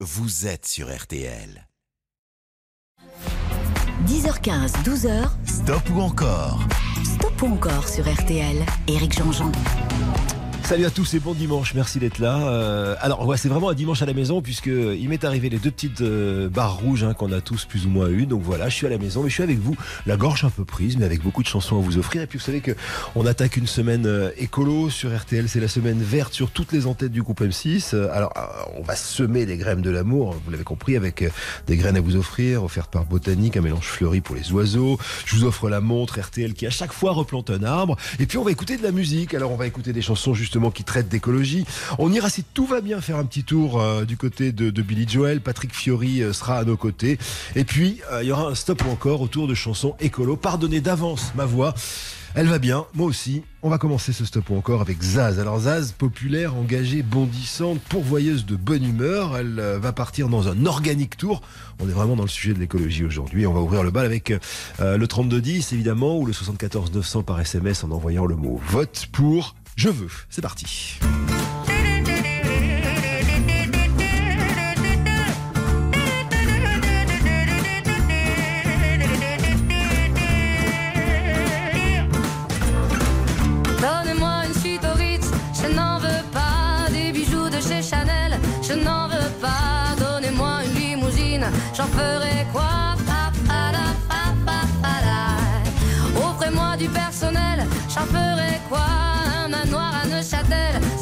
vous êtes sur RTL. 10h15, 12h. Stop ou encore? Stop ou encore sur RTL. Éric Jean-Jean. Salut à tous et bon dimanche, merci d'être là. Euh, alors ouais, c'est vraiment un dimanche à la maison puisque il m'est arrivé les deux petites euh, barres rouges hein, qu'on a tous plus ou moins eu. Donc voilà, je suis à la maison, mais je suis avec vous, la gorge un peu prise, mais avec beaucoup de chansons à vous offrir. Et puis vous savez que on attaque une semaine euh, écolo sur RTL, c'est la semaine verte sur toutes les entêtes du groupe M6. Euh, Alors euh, on va semer les graines de l'amour, vous l'avez compris, avec euh, des graines à vous offrir, offertes par Botanique, un mélange fleuri pour les oiseaux. Je vous offre la montre RTL qui à chaque fois replante un arbre. Et puis on va écouter de la musique. Alors on va écouter des chansons qui traitent d'écologie. On ira si tout va bien faire un petit tour euh, du côté de, Billy Joel. Patrick Fiori euh, sera à nos côtés. Et puis euh, il y aura un stop ou encore autour de chansons écolo. Pardonnez d'avance ma voix. Elle va bien, moi aussi. On va commencer ce stop ou encore avec Zaz. Alors Zaz, populaire, engagée, bondissante, pourvoyeuse de bonne humeur, elle va partir dans un organique tour. On est vraiment dans le sujet de l'écologie aujourd'hui. On va ouvrir le bal avec euh, le 3210 évidemment ou le 74 900 par SMS en envoyant le mot vote pour je veux. C'est parti.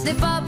Neuchâtel, ce n'est pas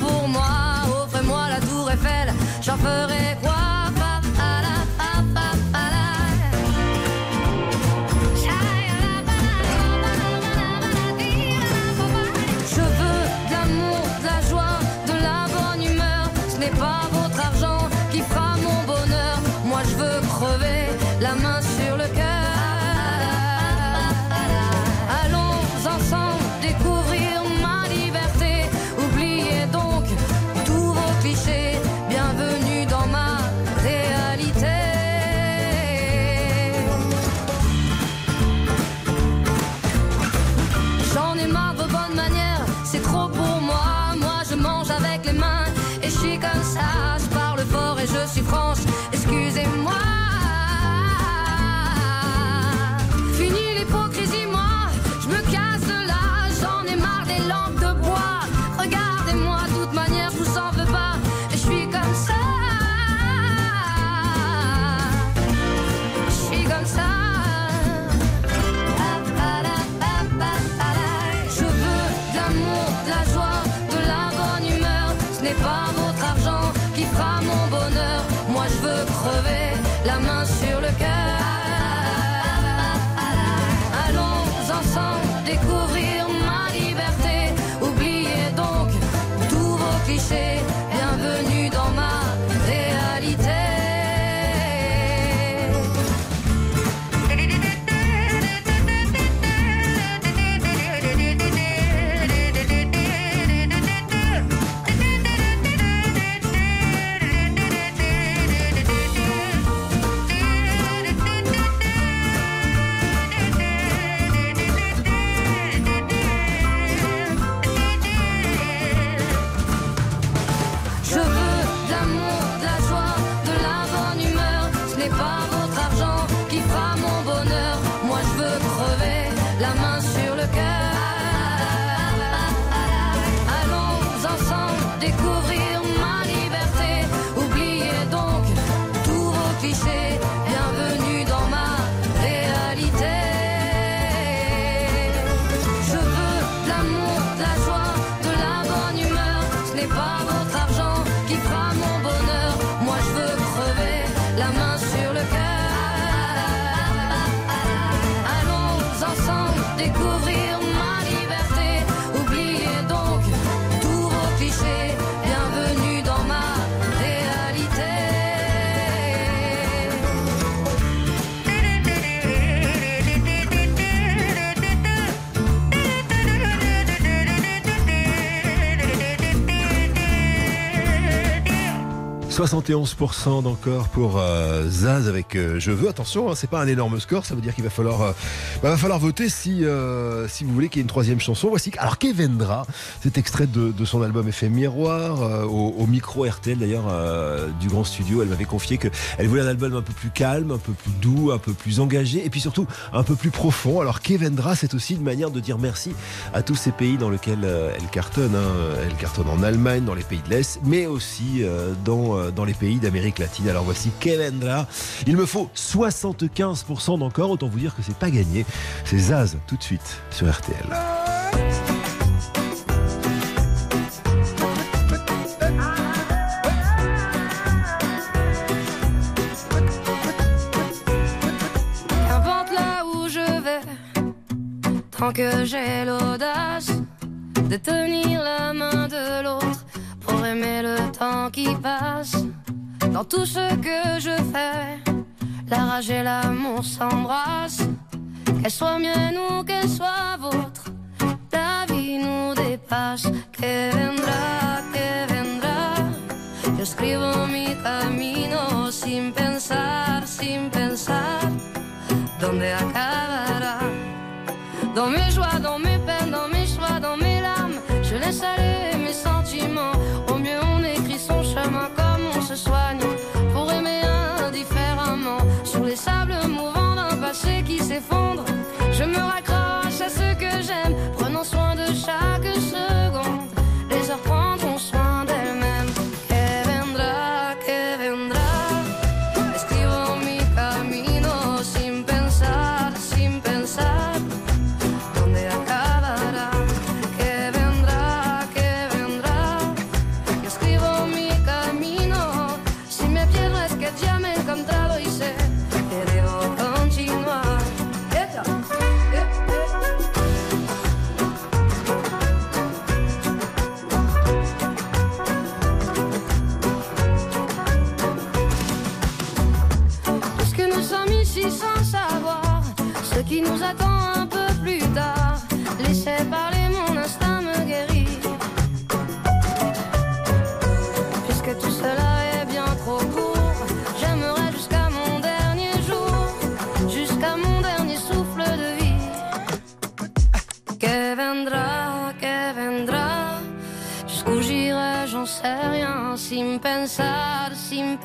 De vos bonnes manières, c'est trop pour. Moi 71% d'encore pour euh, Zaz avec euh, Je veux. Attention, hein, c'est pas un énorme score, ça veut dire qu'il va falloir, euh, bah, va falloir voter si, si vous voulez qu'il y ait une troisième chanson. Voici alors Kevendra, cet extrait de, son album Effet Miroir au, micro RTL d'ailleurs du grand studio. Elle m'avait confié qu'elle voulait un album un peu plus calme, un peu plus doux, un peu plus engagé et puis surtout un peu plus profond. Alors Kevendra, c'est aussi une manière de dire merci à tous ces pays dans lesquels elle cartonne. hein. Elle cartonne en Allemagne, dans les pays de l'Est, mais aussi dans, dans les pays d'Amérique latine. Alors voici Kevendra. Il me faut 75% d'encore, autant vous dire que c'est pas gagné. C'est Zaz tout de suite sur RTL. Tant que j'ai l'audace de tenir la main de l'autre pour le temps qui passe. Dans tout ce que je fais, la rage et l'amour s'embrassent. Qu'elle soit mienne ou qu'elle soit vôtre, la vie nous dépasse. Que vendrá, que vendrá. Yo escribo mi camino sin pensar, sin pensar dónde acabará? Dans mes joies, dans mes peines, dans mes choix, dans mes larmes, je laisse aller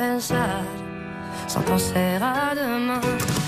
pensar sans penser à demain.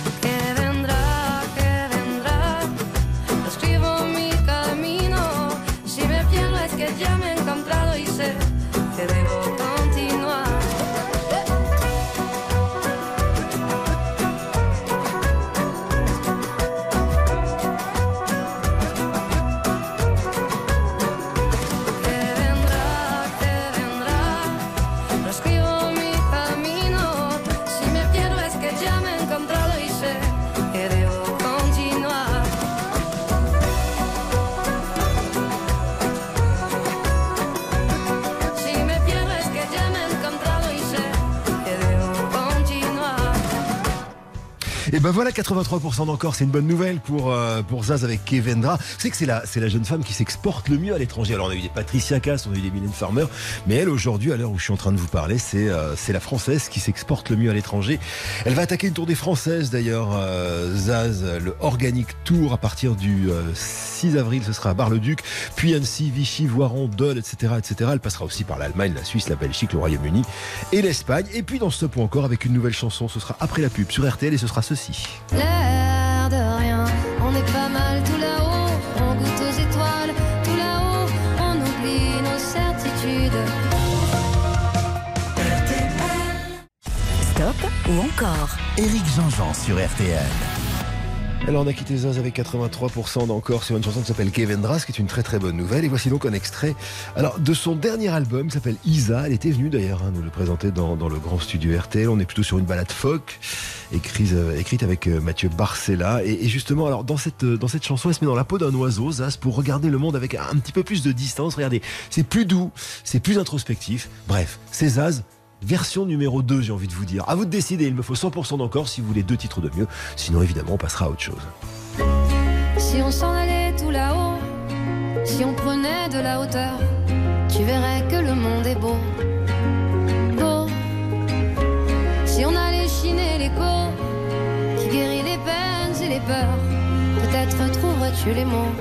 Ben voilà, 83% d'encore, c'est une bonne nouvelle pour, euh, pour Zaz avec Kevendra. Savez que c'est la, c'est la jeune femme qui s'exporte le mieux à l'étranger. Alors on a eu des Patricia Cass, on a eu des Mylène Farmer, mais elle aujourd'hui, à l'heure où je suis en train de vous parler, c'est euh, c'est la française qui s'exporte le mieux à l'étranger. Elle va attaquer une tournée française d'ailleurs, euh, Zaz, le Organic Tour à partir du euh, 6 avril, ce sera à Bar-le-Duc, puis Annecy, Vichy, Voiron, Dole, etc., etc. Elle passera aussi par l'Allemagne, la Suisse, la Belgique, le Royaume-Uni et l'Espagne. Et puis dans ce point encore avec une nouvelle chanson, ce sera après la pub sur RTL et ce sera ceci. L'air de rien, on est pas mal tout là-haut, on goûte aux étoiles, tout là-haut, on oublie nos certitudes. Stop ou encore? Éric Jean-Jean sur RTL. Alors on a quitté Zaz avec 83% d'encore sur une chanson qui s'appelle Kevendra, ce qui est une très très bonne nouvelle. Et voici donc un extrait alors, de son dernier album qui s'appelle Isa. Elle était venue d'ailleurs hein, nous le présenter dans, le grand studio RTL. On est plutôt sur une balade folk écrite, euh, écrite avec euh, Mathieu Barcella. Et, et justement, alors dans cette, euh, dans cette chanson, elle se met dans la peau d'un oiseau, Zaz, pour regarder le monde avec un petit peu plus de distance. Regardez, c'est plus doux, c'est plus introspectif. Bref, c'est Zaz version numéro 2, j'ai envie de vous dire. À vous de décider, il me faut 100% d'encore si vous voulez deux titres de mieux. Sinon, évidemment, on passera à autre chose. Si on s'en allait tout là-haut, si on prenait de la hauteur, tu verrais que le monde est beau. Beau. Si on allait chiner l'écho qui guérit les peines et les peurs, peut-être trouverais-tu les mots.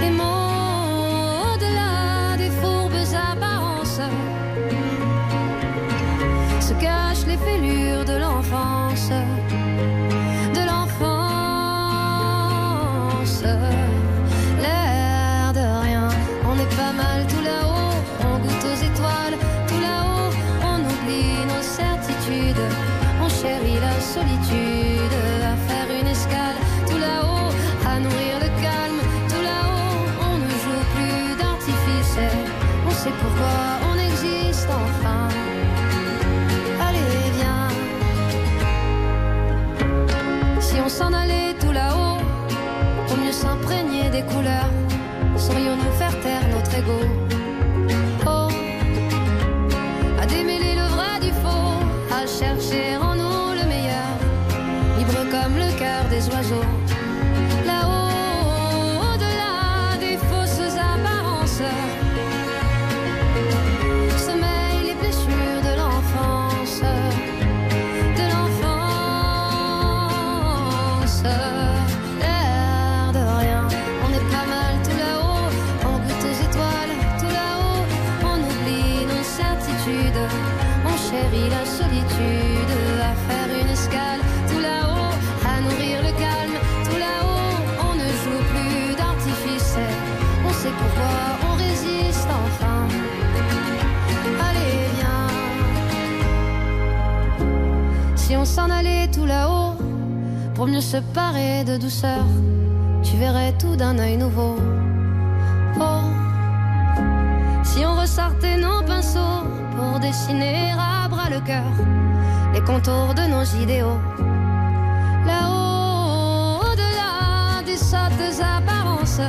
Les mots au-delà des fourbes apparences. Les fêlures de l'enfance. De l'enfance. L'air de rien. On est pas mal tout là-haut. On goûte aux étoiles. Tout là-haut. On oublie nos certitudes. On chérit la solitude. À faire une escale. Tout là-haut. À nourrir le calme. Tout là-haut. On ne joue plus d'artifice. On sait pourquoi oiseaux. Pour mieux se parer de douceur, tu verrais tout d'un œil nouveau. Oh, si on ressortait nos pinceaux pour dessiner à bras le cœur les contours de nos idéaux. Là-haut, au-delà des sottes apparences,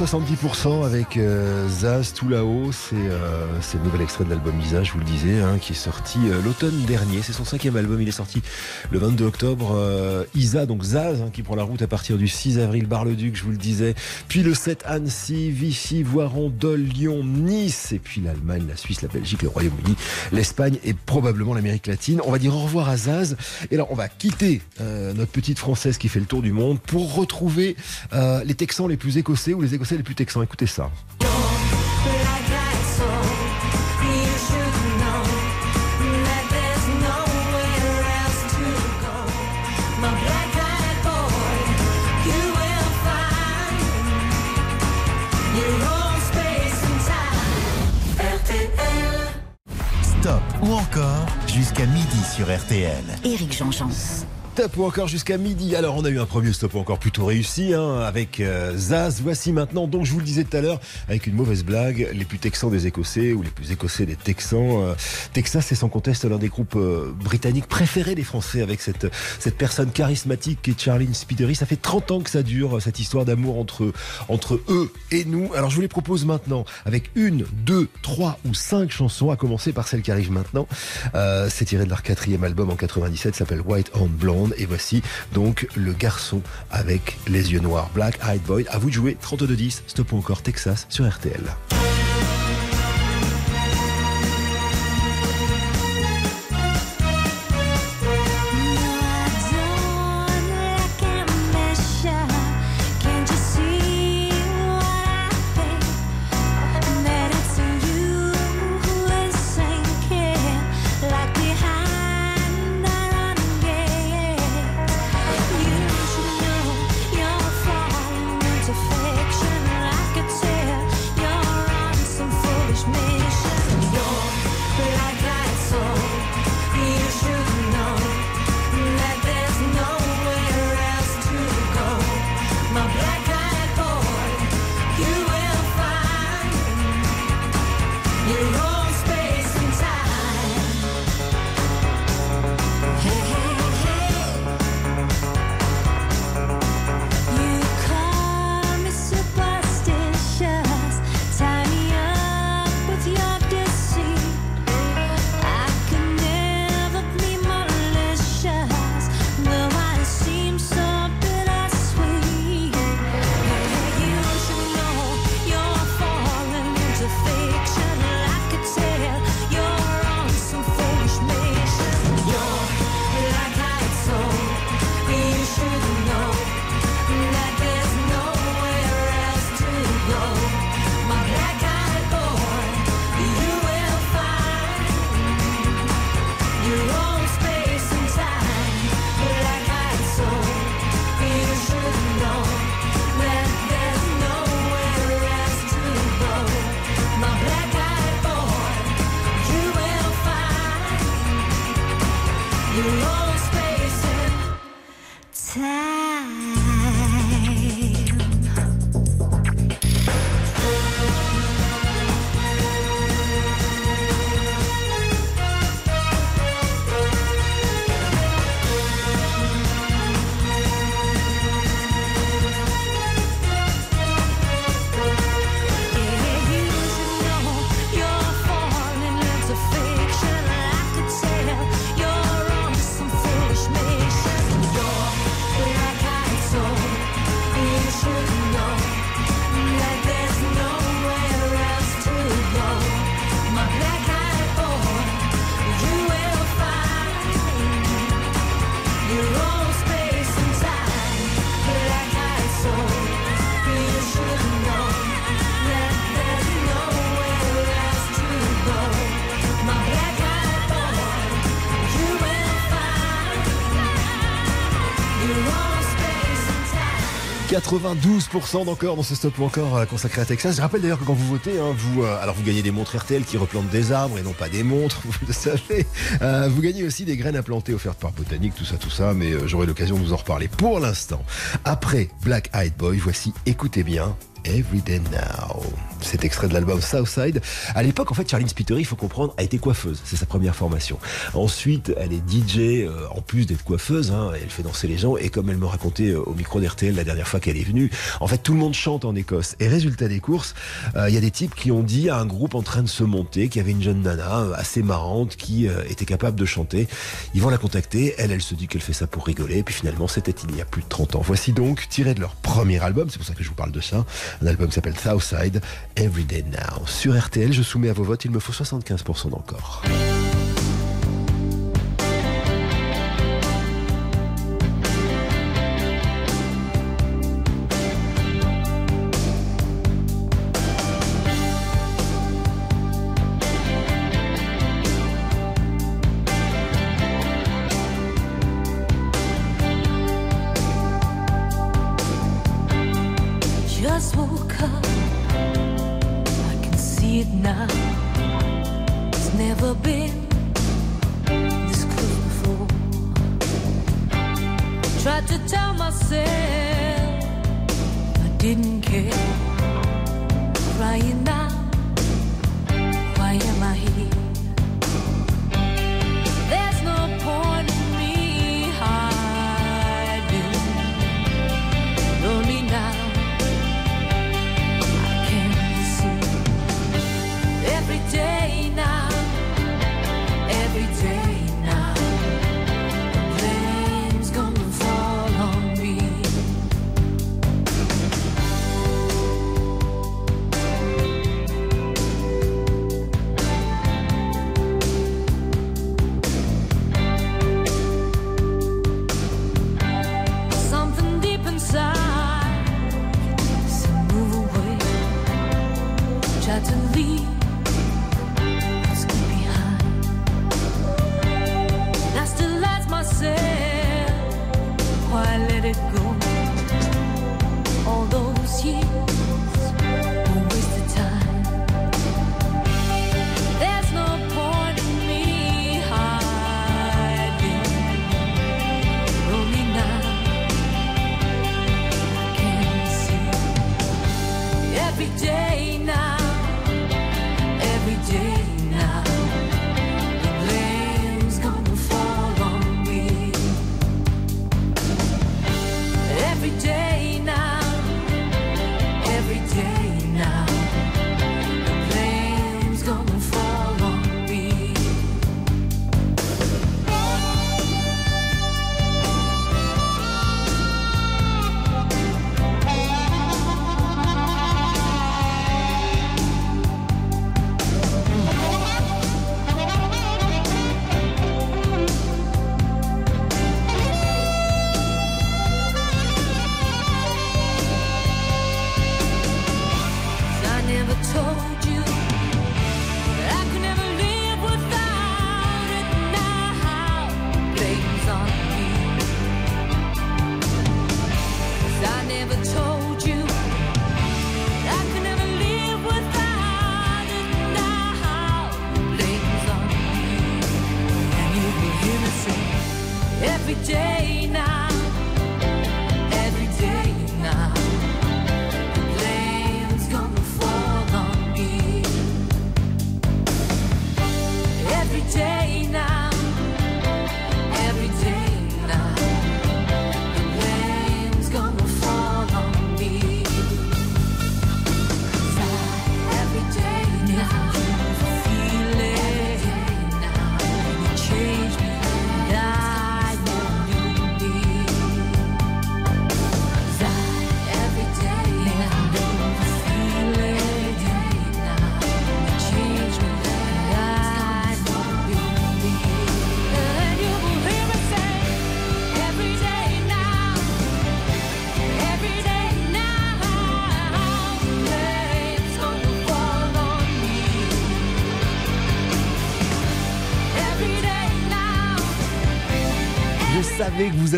70% avec euh, Zaz tout là-haut. C'est euh, le nouvel extrait de l'album Isa, je vous le disais, hein, qui est sorti euh, l'automne dernier. C'est son cinquième album. Il est sorti le 22 octobre. Euh, Isa, donc Zaz, hein, qui prend la route à partir du 6 avril, Bar-le-Duc, je vous le disais. Puis le 7, Annecy, Vichy, Voiron, Dole, Lyon, Nice. Et puis l'Allemagne, la Suisse, la Belgique, le Royaume-Uni, l'Espagne et probablement l'Amérique latine. On va dire au revoir à Zaz. Et alors, on va quitter notre petite française qui fait le tour du monde pour retrouver les Texans les plus écossais ou les Écossais les plus texans. Écoutez ça. Stop ou encore jusqu'à midi sur RTL. Éric Jean-Jean. Stop ou encore jusqu'à midi. Alors, on a eu un premier stop ou encore plutôt réussi hein, avec euh, Zaz. Voici maintenant, donc je vous le disais tout à l'heure, avec une mauvaise blague, les plus texans des Écossais ou les plus Écossais des Texans. Euh, Texas, c'est sans conteste l'un des groupes euh, britanniques préférés des Français avec cette, cette personne charismatique qui est Charlene Spidery. Ça fait 30 ans que ça dure, cette histoire d'amour entre, entre eux et nous. Alors, je vous les propose maintenant avec une, deux, trois ou cinq chansons, à commencer par celle qui arrive maintenant. Euh, c'est tiré de leur quatrième album en 97, s'appelle White on Blonde. Et voici donc le garçon avec les yeux noirs, Black Eyed Boy. À vous de jouer 32-10, stop encore Texas sur RTL. 92% d'encore dans ce stop ou encore euh, consacré à Texas. Je rappelle d'ailleurs que quand vous votez, hein, vous, euh, alors vous gagnez des montres RTL qui replantent des arbres et non pas des montres, vous le savez. Euh, vous gagnez aussi des graines à planter offertes par Botanique, tout ça, tout ça, mais j'aurai l'occasion de vous en reparler. Pour l'instant, après Black Eyed Boy, voici, écoutez bien, Everyday Now. Cet extrait de l'album Southside. À l'époque, en fait, Charlene Spiteri, il faut comprendre, a été coiffeuse. C'est sa première formation. Ensuite, elle est DJ, euh, en plus d'être coiffeuse, hein, elle fait danser les gens. Et comme elle me racontait euh, au micro d'RTL la dernière fois qu'elle est venue, en fait, tout le monde chante en Écosse. Et résultat des courses, euh, il y a des types qui ont dit à un groupe en train de se monter, qu'il y avait une jeune nana assez marrante qui était capable de chanter. Ils vont la contacter. Elle, elle se dit qu'elle fait ça pour rigoler. Et puis finalement, c'était il y a plus de 30 ans. Voici donc, tiré de leur premier album, c'est pour ça que je vous parle de ça, un album s'appelle Southside, Everyday Now. Sur RTL, je soumets à vos votes, il me faut 75% d'encore.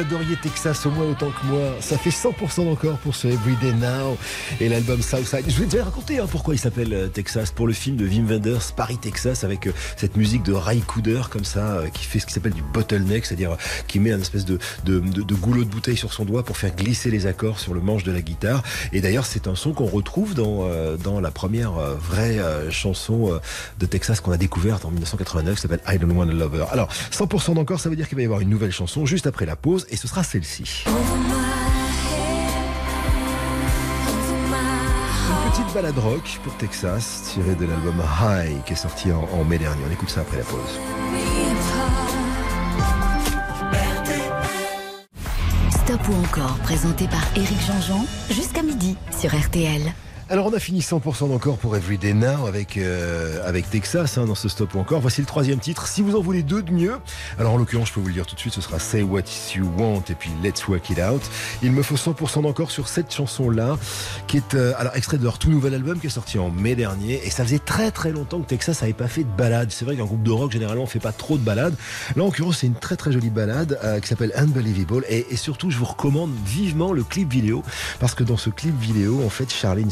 Adoriez Texas au moins autant que moi. Ça fait 100% encore pour ce Everyday Now et l'album Southside. Je vais te raconter hein, pourquoi il s'appelle euh, Texas pour le film de Wim Wenders Paris Texas avec euh, cette musique de Ray Cooder comme ça euh, qui fait ce qui s'appelle du bottleneck, c'est-à-dire qui met un espèce de, de, de, de, goulot de bouteille sur son doigt pour faire glisser les accords sur le manche de la guitare. Et d'ailleurs c'est un son qu'on retrouve dans, dans la première vraie chanson de Texas qu'on a découverte en 1989 qui s'appelle I Don't Want a Lover. Alors 100% d'encore ça veut dire qu'il va y avoir une nouvelle chanson juste après la pause et ce sera celle-ci. Une petite balade rock pour Texas tirée de l'album High qui est sorti en, mai dernier. On écoute ça après la pause. Stop ou encore, présenté par Éric Jean-Jean, jusqu'à midi sur RTL. Alors on a fini 100% encore pour Everyday Now avec, euh, avec Texas hein, dans ce stop encore. Voici le troisième titre. Si vous en voulez deux de mieux, alors en l'occurrence je peux vous le dire tout de suite, ce sera Say What You Want et puis Let's Work It Out. Il me faut 100% encore sur cette chanson-là qui est euh, alors extrait de leur tout nouvel album qui est sorti en mai dernier et ça faisait très très longtemps que Texas n'avait pas fait de balade. C'est vrai qu'un groupe de rock généralement on fait pas trop de balades. Là en l'occurrence c'est une très très jolie balade euh, qui s'appelle Unbelievable et, surtout je vous recommande vivement le clip vidéo parce que dans ce clip vidéo en fait Charlene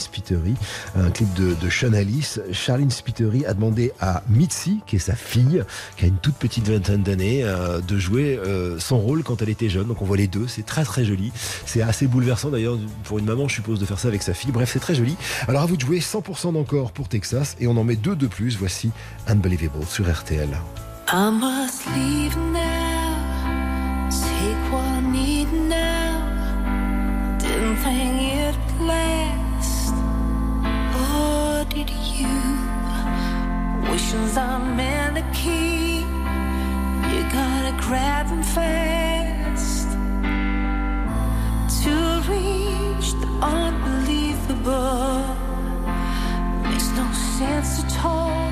Un clip de, Sean Alice. Charlene Spiteri a demandé à Mitzi, qui est sa fille, qui a une toute petite vingtaine d'années, euh, de jouer euh, son rôle quand elle était jeune. Donc on voit les deux, c'est très très joli. C'est assez bouleversant d'ailleurs pour une maman, je suppose, de faire ça avec sa fille. Bref, c'est très joli. Alors à vous de jouer 100% d'encore pour Texas et on en met deux de plus. Voici Unbelievable sur RTL. Did you? Wishes are meant to keep. You gotta grab them fast. To reach the unbelievable makes no sense at all.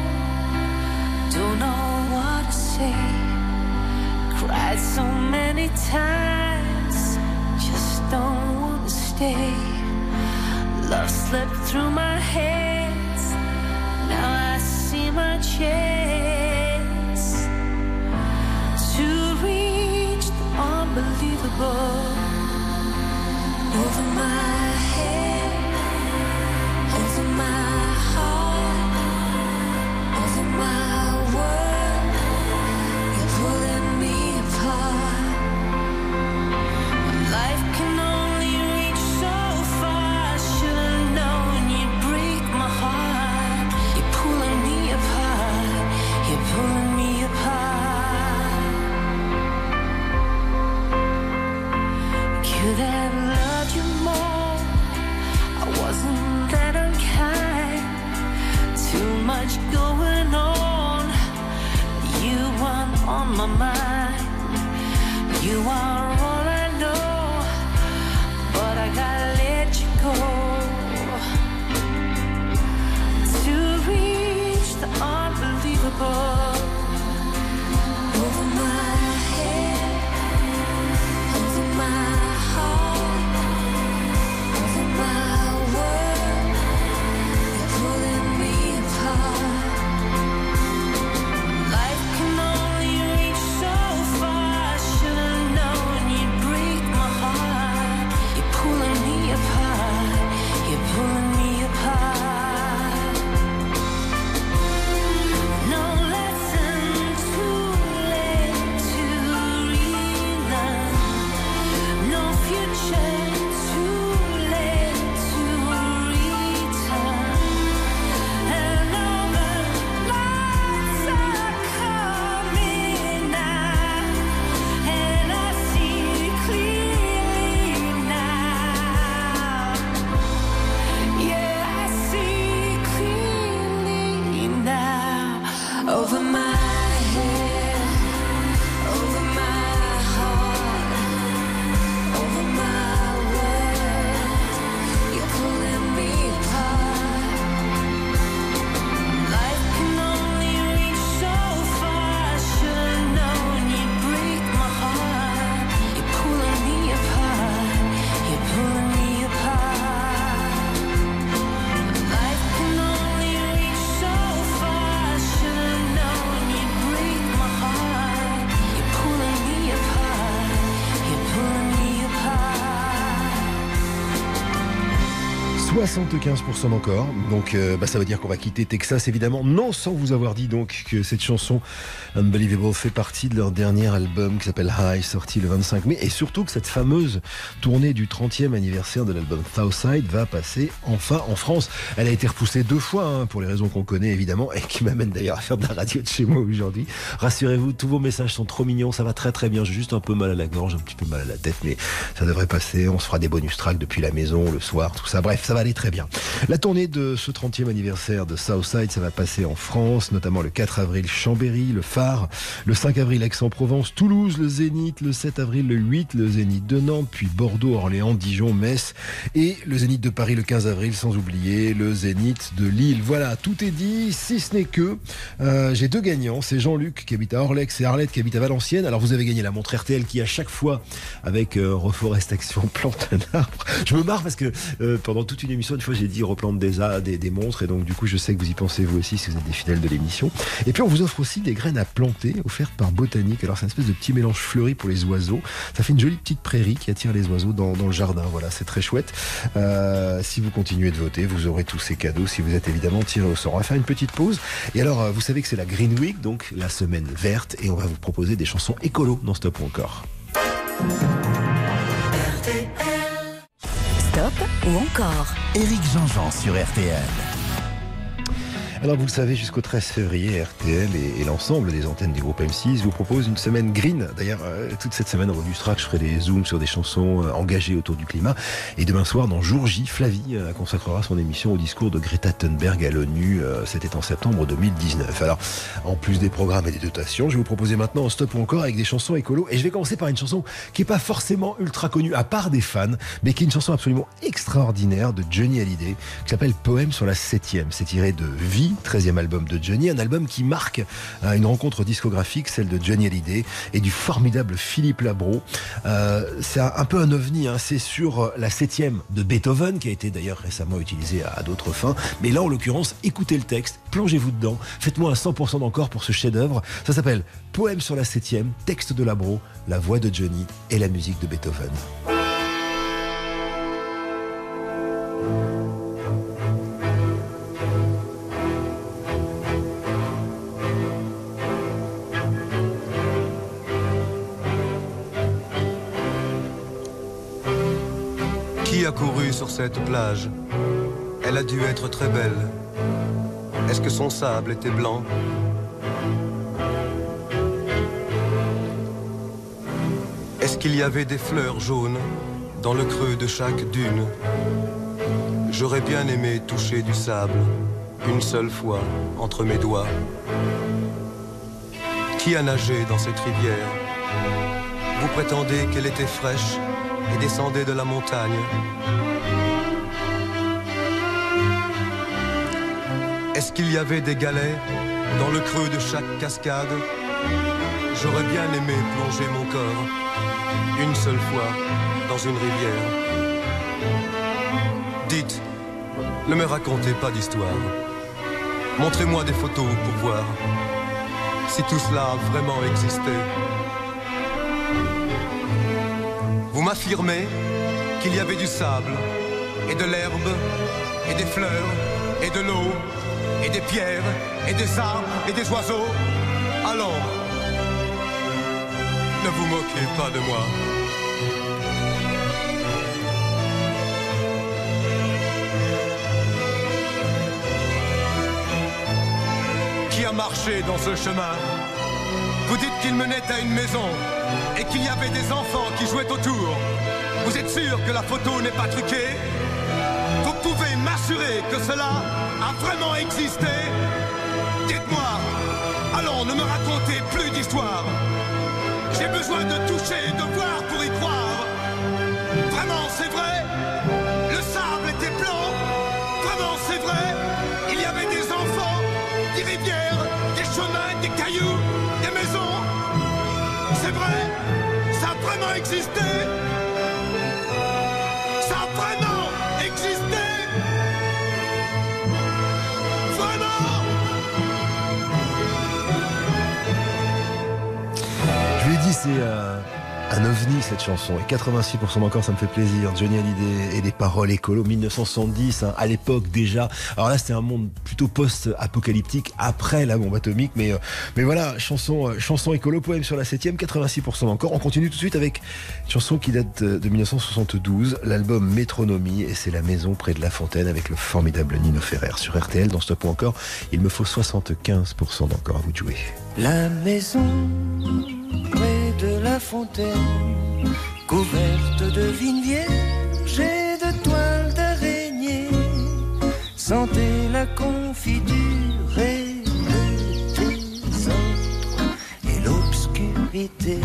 Don't know what to say. Cried so many times, just don't want to stay. Love slipped through my hands. My chance to reach the unbelievable. Over my 75% encore. Donc euh, bah, ça veut dire qu'on va quitter Texas évidemment. Non sans vous avoir dit donc que cette chanson Unbelievable fait partie de leur dernier album qui s'appelle High sorti le 25 mai et surtout que cette fameuse tournée du 30e anniversaire de l'album Southside va passer enfin en France. Elle a été repoussée deux fois hein, pour les raisons qu'on connaît évidemment et qui m'amènent d'ailleurs à faire de la radio de chez moi aujourd'hui. Rassurez-vous, tous vos messages sont trop mignons, ça va très très bien. J'ai juste un peu mal à la gorge, un petit peu mal à la tête mais ça devrait passer. On se fera des bonus tracks depuis la maison le soir, tout ça. Bref, ça va aller très bien. La tournée de ce 30e anniversaire de Southside, ça va passer en France, notamment le 4 avril Chambéry, le Phare, le 5 avril Aix-en-Provence, Toulouse, le Zénith, le 7 avril le 8, le Zénith de Nantes, puis Bordeaux, Orléans, Dijon, Metz et le Zénith de Paris le 15 avril, sans oublier le Zénith de Lille. Voilà, tout est dit, si ce n'est que euh, j'ai deux gagnants, c'est Jean-Luc qui habite à Orlex et Arlette qui habite à Valenciennes. Alors vous avez gagné la montre RTL qui à chaque fois avec euh, Reforestation plante un arbre. Je me marre parce que euh, pendant toute une émission, une fois j'ai dit replante des, a- des, des montres et donc du coup je sais que vous y pensez vous aussi si vous êtes des fidèles de l'émission. Et puis on vous offre aussi des graines à planter offertes par Botanique. Alors c'est une espèce de petit mélange fleuri pour les oiseaux. Ça fait une jolie petite prairie qui attire les oiseaux dans, dans le jardin. Voilà, c'est très chouette. Euh, si vous continuez de voter, vous aurez tous ces cadeaux si vous êtes évidemment tiré au sort. On va faire une petite pause. Et alors euh, vous savez que c'est la Green Week, donc la semaine verte, et on va vous proposer des chansons écolo dans Stop ou encore. Ou encore Éric Jean-Jean sur RTL. Alors vous le savez, jusqu'au 13 février, RTL et, l'ensemble des antennes du groupe M6 vous proposent une semaine green. D'ailleurs, euh, toute cette semaine, bonus track, je ferai des zooms sur des chansons euh, engagées autour du climat. Et demain soir, dans Jour J, Flavie euh, consacrera son émission au discours de Greta Thunberg à l'ONU. C'était en septembre 2019. Alors, en plus des programmes et des dotations, je vais vous proposer maintenant un stop ou encore avec des chansons écolo. Et je vais commencer par une chanson qui est pas forcément ultra connue, à part des fans, mais qui est une chanson absolument extraordinaire de Johnny Hallyday, qui s'appelle Poème sur la septième. C'est tiré de Vie, 13e album de Johnny, un album qui marque euh, une rencontre discographique, celle de Johnny Hallyday et du formidable Philippe Labro. Euh, c'est un, peu un ovni, hein. c'est sur euh, la septième de Beethoven, qui a été d'ailleurs récemment utilisée à, à d'autres fins. Mais là, en l'occurrence, écoutez le texte, plongez-vous dedans, faites-moi un 100% d'encore pour ce chef-d'œuvre. Ça s'appelle Poème sur la septième, texte de Labro, la voix de Johnny et la musique de Beethoven. Couru sur cette plage. Elle a dû être très belle. Est-ce que son sable était blanc? Est-ce qu'il y avait des fleurs jaunes dans le creux de chaque dune? J'aurais bien aimé toucher du sable une seule fois entre mes doigts. Qui a nagé dans cette rivière? Vous prétendez qu'elle était fraîche? Et descendait de la montagne. Est-ce qu'il y avait des galets dans le creux de chaque cascade? J'aurais bien aimé plonger mon corps une seule fois dans une rivière. Dites, ne me racontez pas d'histoire. Montrez-moi des photos pour voir si tout cela a vraiment existé. Vous m'affirmez qu'il y avait du sable, et de l'herbe, et des fleurs, et de l'eau, et des pierres, et des arbres, et des oiseaux. Allons, ne vous moquez pas de moi. Qui a marché dans ce chemin? Vous dites qu'il menait à une maison et qu'il y avait des enfants qui jouaient autour. Vous êtes sûr que la photo n'est pas truquée? Vous pouvez m'assurer que cela a vraiment existé? Dites-moi, allons, ne me racontez plus d'histoire. J'ai besoin de toucher, de voir pour y croire. Vraiment, c'est vrai? Le sable était blanc Vraiment, c'est vrai? Il y avait des enfants, des rivières, des chemins, des cailloux. C'est vrai Ça a vraiment existé. Ça a vraiment existé. Vraiment. Je lui ai dit, c'est euh, Un ovni cette chanson et 86% encore ça me fait plaisir. Johnny Hallyday et les paroles écolo 1970 hein, à l'époque déjà. Alors là c'était un monde plutôt post-apocalyptique après la bombe atomique mais euh, mais voilà chanson euh, chanson écolo poème sur la 7 86% encore. On continue tout de suite avec une chanson qui date de 1972, l'album Métronomie et c'est la maison près de la fontaine avec le formidable Nino Ferrer sur RTL dans Stop ou encore. Il me faut 75% d'encore à vous jouer. La maison la fontaine, couverte de vignes vierges et de toiles d'araignée, sentez la confiture et le désordre et l'obscurité.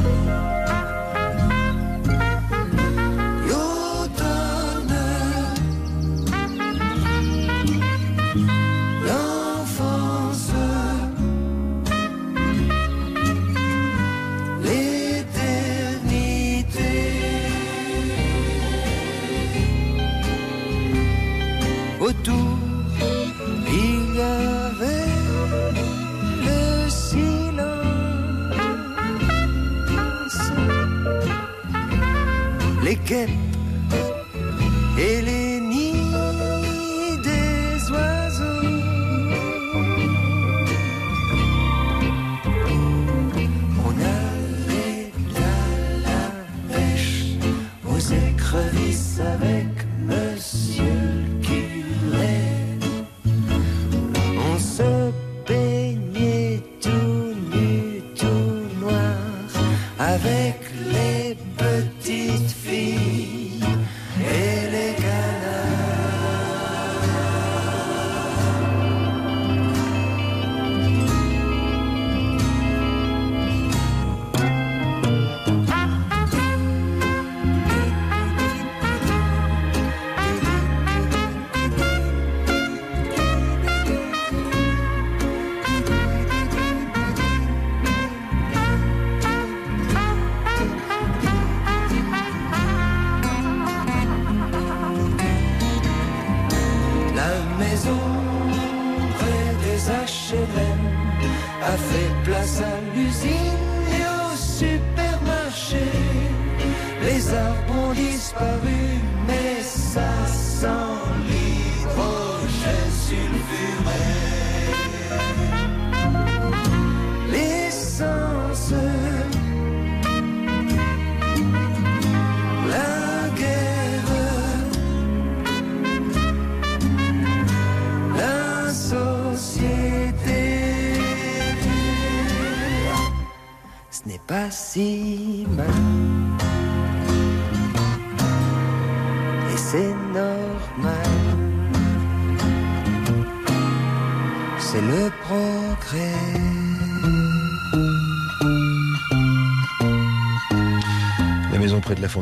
Les guêpes et les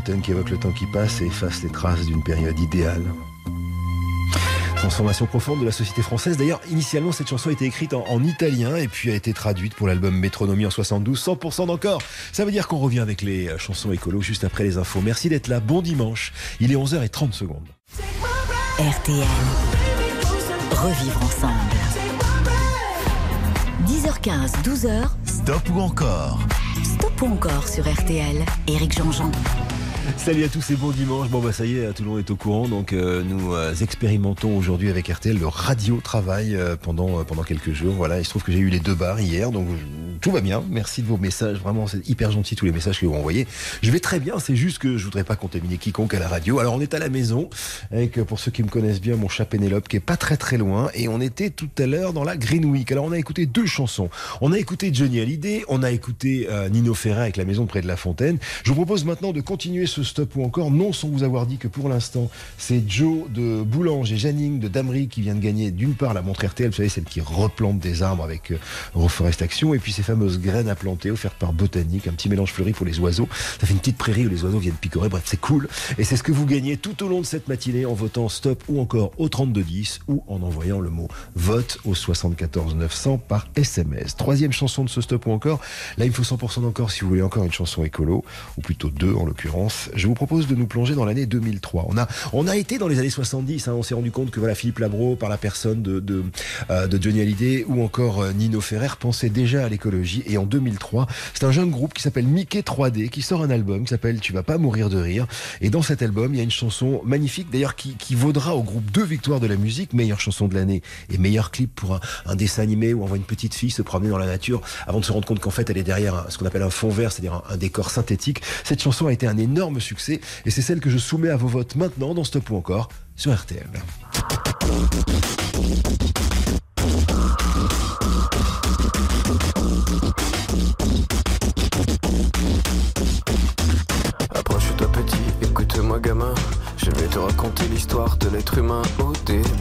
fontaine qui évoque le temps qui passe et efface les traces d'une période idéale. Transformation profonde de la société française. D'ailleurs, initialement, cette chanson a été écrite en, en italien et puis a été traduite pour l'album Métronomie en 72. 100% d'encore. Ça veut dire qu'on revient avec les euh, chansons écolo juste après les infos. Merci d'être là. Bon dimanche. Il est 11h30 secondes. RTL. Revivre ensemble. 10h15, 12h. Stop ou encore? Stop ou encore sur RTL. Éric Jean-Jean. Salut à tous et bon dimanche. Bon bah ça y est, tout le monde est au courant. Donc euh, nous euh, expérimentons aujourd'hui avec RTL le radio travail euh, pendant euh, pendant quelques jours. Voilà, il se trouve que j'ai eu les deux bars hier, donc euh, tout va bien. Merci de vos messages. Vraiment, c'est hyper gentil tous les messages que vous envoyez. Je vais très bien. C'est juste que je voudrais pas contaminer quiconque à la radio. Alors on est à la maison avec euh, pour ceux qui me connaissent bien mon chat Pénélope qui est pas très très loin et on était tout à l'heure dans la Green Week. Alors on a écouté deux chansons. On a écouté Johnny Hallyday, on a écouté Nino Ferrer avec la maison près de la fontaine. Je vous propose maintenant de continuer ce stop ou encore non sans vous avoir dit que pour l'instant c'est Joe de Boulange et Janine de Damery qui vient de gagner d'une part la montre RTL, vous savez celle qui replante des arbres avec euh, reforestation et puis ces fameuses graines à planter offertes par Botanique, un petit mélange fleuri pour les oiseaux. Ça fait une petite prairie où les oiseaux viennent picorer. Bref, c'est cool. Et c'est ce que vous gagnez tout au long de cette matinée en votant stop ou encore au 3210 ou en envoyant le mot vote au 74 900 par SMS. Troisième chanson de ce stop ou encore. Là, il me faut 100% d'encore si vous voulez encore une chanson écolo, ou plutôt deux en l'occurrence. Je vous propose de nous plonger dans l'année 2003. On a, on a été dans les années 70. hein. on s'est rendu compte que voilà, Philippe Labro, par la personne de, de, euh, de Johnny Hallyday ou encore euh, Nino Ferrer, pensait déjà à l'écologie. Et en 2003, c'est un jeune groupe qui s'appelle Mickey 3D qui sort un album qui s'appelle Tu vas pas mourir de rire. Et dans cet album, il y a une chanson magnifique, d'ailleurs qui, qui vaudra au groupe deux victoires de la musique, meilleure chanson de l'année et meilleur clip pour un, un dessin animé où on voit une petite fille se promener dans la nature avant de se rendre compte qu'en fait elle est derrière ce qu'on appelle un fond vert, c'est-à-dire un décor synthétique. Cette chanson a été un énorme succès et c'est celle que je soumets à vos votes maintenant dans Stop ou encore sur RTL. Approche-toi petit, écoute-moi gamin. Je vais te raconter l'histoire de l'être humain. Au début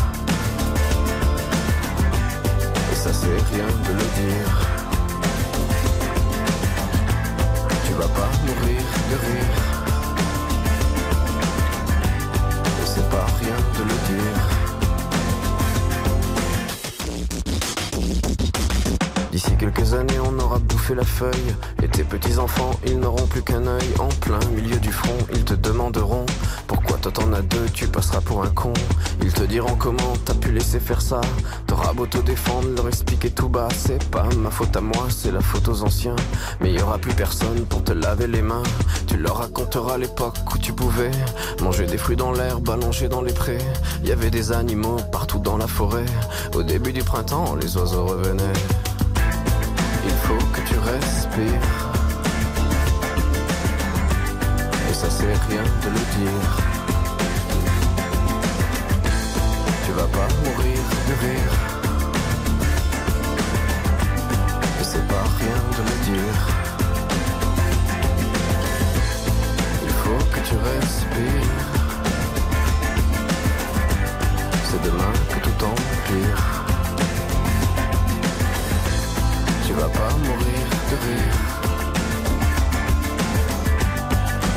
Ça c'est rien de le dire. Tu vas pas mourir de rire. Et c'est pas rien de le dire. D'ici quelques années, on aura bouffé la feuille. Et tes petits-enfants, ils n'auront plus qu'un œil. En plein milieu du front, ils te demanderont Pourquoi toi t'en as deux, tu passeras pour un con. Ils te diront comment t'as pu laisser faire ça. Te défendre, leur expliquer tout bas. C'est pas ma faute à moi, c'est la faute aux anciens. Mais y aura plus personne pour te laver les mains. Tu leur raconteras l'époque où tu pouvais manger des fruits dans l'herbe, allonger dans les prés. Y avait des animaux partout dans la forêt. Au début du printemps, les oiseaux revenaient. Il faut que tu respires. Et ça c'est rien de le dire. Tu vas pas mourir de rire. Rien de le dire. Il faut que tu respires. C'est demain que tout empire. Tu vas pas mourir de rire.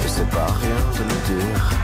Et c'est pas rien de le dire.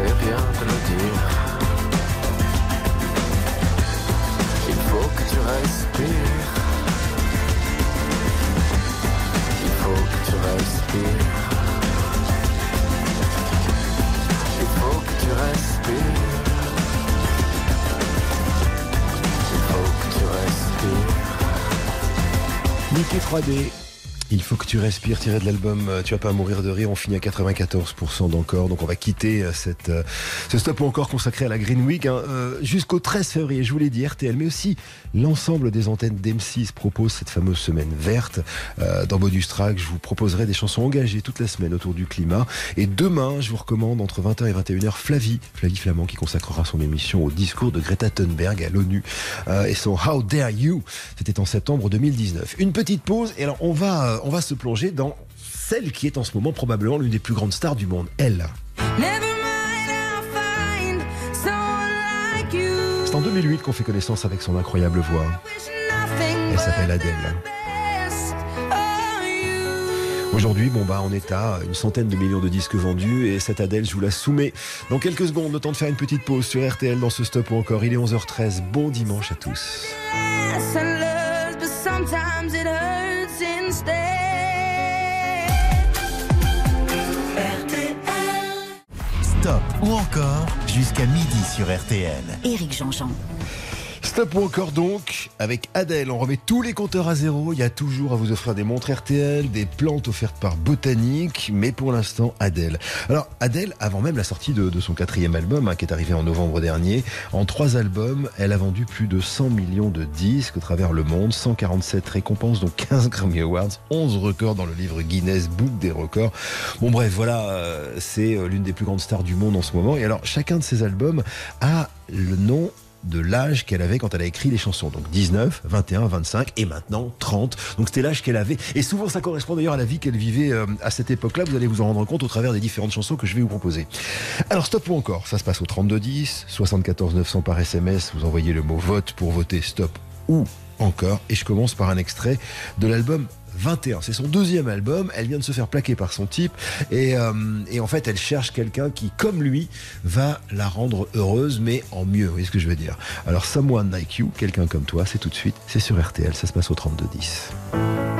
Dire. Il faut que tu respires. Il faut que tu respires. Il faut que tu respires. Il faut que tu respires. Mickey 3D. Il faut que tu respires, tiré de l'album euh, Tu vas pas mourir de rire. On finit à 94% d'encore. Donc on va quitter euh, cette, euh, ce stop encore consacré à la Green Week hein, jusqu'au 13 février. Je vous l'ai dit, RTL, mais aussi l'ensemble des antennes d'M6 propose cette fameuse semaine verte. Euh, dans Bonus Track, je vous proposerai des chansons engagées toute la semaine autour du climat. Et demain, je vous recommande entre 20h et 21h Flavie, Flavie Flamand, qui consacrera son émission au discours de Greta Thunberg à l'ONU euh, et son How Dare You. C'était en septembre 2019. Une petite pause et alors on va, on va se plonger dans celle qui est en ce moment probablement l'une des plus grandes stars du monde, elle. C'est en 2008 qu'on fait connaissance avec son incroyable voix. Elle s'appelle Adèle. Aujourd'hui, bon bah, on est à une centaine de millions de disques vendus et cette Adèle, je vous la soumets dans quelques secondes. Le temps de faire une petite pause sur RTL dans ce stop ou encore. Il est 11h13. Bon dimanche à tous. Ou encore jusqu'à midi sur RTL. Éric Jean-Jean. Stop ou encore donc avec Adèle. On remet tous les compteurs à zéro. Il y a toujours à vous offrir des montres RTL, des plantes offertes par Botanique, mais pour l'instant Adèle. Alors Adèle, avant même la sortie de, son quatrième album, hein, qui est arrivé en novembre dernier, en trois albums, elle a vendu plus de 100 millions de disques à travers le monde, 147 récompenses, donc 15 Grammy Awards, 11 records dans le livre Guinness Book des records. Bon bref, voilà, euh, c'est euh, l'une des plus grandes stars du monde en ce moment. Et alors chacun de ces albums a le nom de l'âge qu'elle avait quand elle a écrit les chansons. Donc 19, 21, 25 et maintenant 30. Donc c'était l'âge qu'elle avait. Et souvent ça correspond d'ailleurs à la vie qu'elle vivait euh, à cette époque-là. Vous allez vous en rendre compte au travers des différentes chansons que je vais vous proposer. Alors stop ou encore? Ça se passe au 3210, 74 900 par SMS. Vous envoyez le mot vote pour voter stop ou encore. Et je commence par un extrait de l'album 21. C'est son deuxième album. Elle vient de se faire plaquer par son type. Et, euh, et en fait, elle cherche quelqu'un qui, comme lui, va la rendre heureuse, mais en mieux. Vous voyez ce que je veux dire? Alors, Someone Like You, quelqu'un comme toi, c'est tout de suite. C'est sur RTL. Ça se passe au 3210.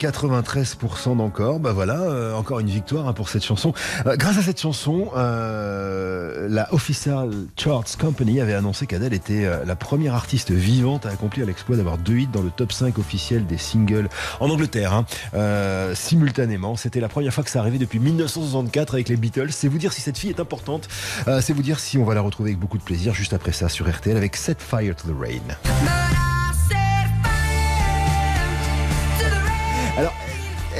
93% d'encore. Bah voilà, euh, encore une victoire hein, pour cette chanson. Euh, grâce à cette chanson, euh, la Official Charts Company avait annoncé qu'Adèle était la première artiste vivante à accomplir l'exploit d'avoir deux hits dans le top 5 officiel des singles en Angleterre, hein, simultanément. C'était la première fois que ça arrivait depuis 1964 avec les Beatles. C'est vous dire si cette fille est importante. C'est vous dire si on va la retrouver avec beaucoup de plaisir juste après ça sur RTL avec Set Fire to the Rain.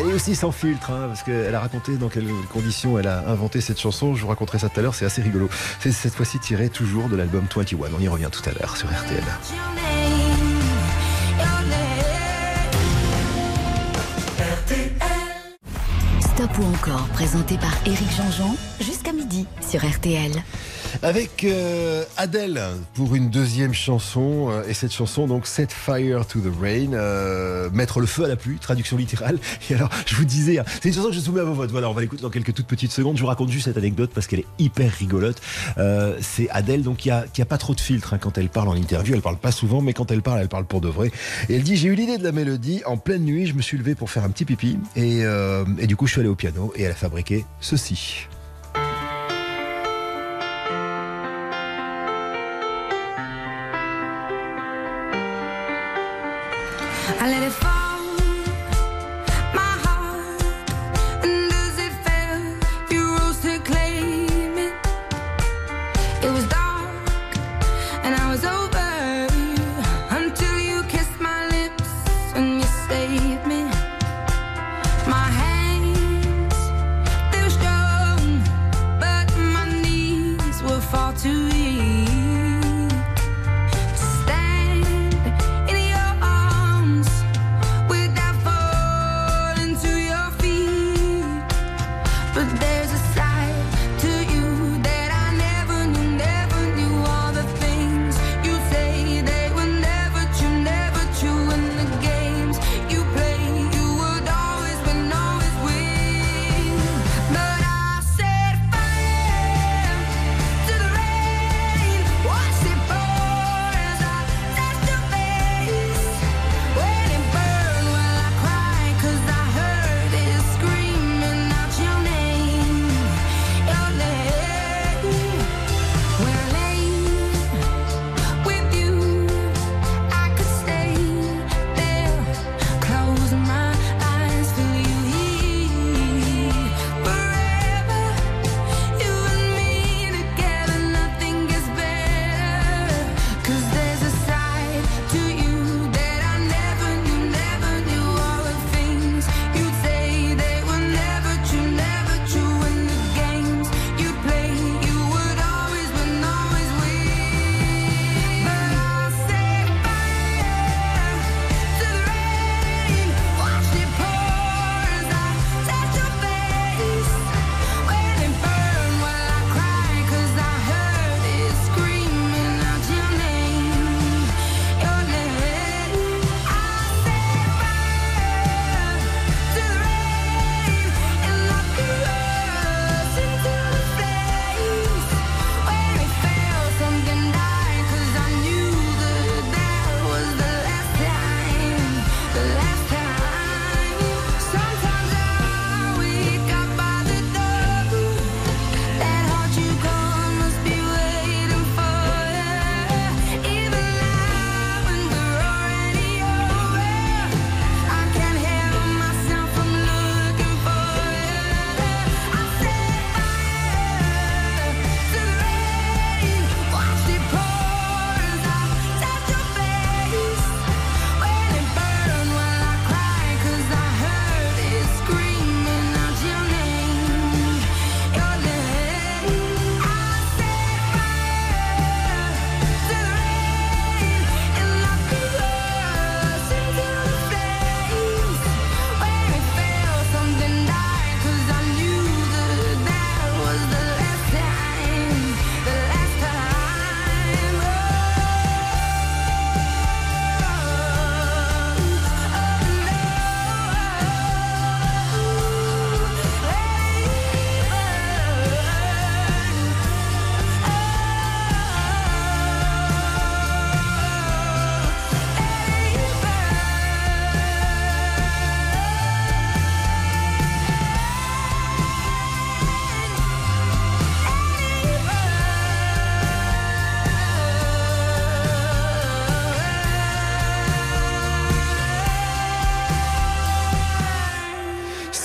Elle est aussi sans filtre, hein, parce qu'elle a raconté dans quelles conditions elle a inventé cette chanson. Je vous raconterai ça tout à l'heure, c'est assez rigolo. C'est cette fois-ci tiré toujours de l'album 21. On y revient tout à l'heure sur RTL. Stop ou encore, présenté par Éric Jean-Jean, jusqu'à midi sur RTL. Avec euh, Adèle pour une deuxième chanson, euh, et cette chanson donc Set Fire to the Rain, euh, mettre le feu à la pluie, traduction littérale. Et alors, je vous disais, hein, c'est une chanson que je soumets à vos votes. Voilà, on va l'écouter dans quelques toutes petites secondes. Je vous raconte juste cette anecdote parce qu'elle est hyper rigolote. Euh, c'est Adèle donc qui a, a pas trop de filtre hein, quand elle parle en interview. Elle parle pas souvent, mais quand elle parle, elle parle pour de vrai. Et elle dit j'ai eu l'idée de la mélodie en pleine nuit. Je me suis levé pour faire un petit pipi et, et du coup je suis allé au piano et elle a fabriqué ceci.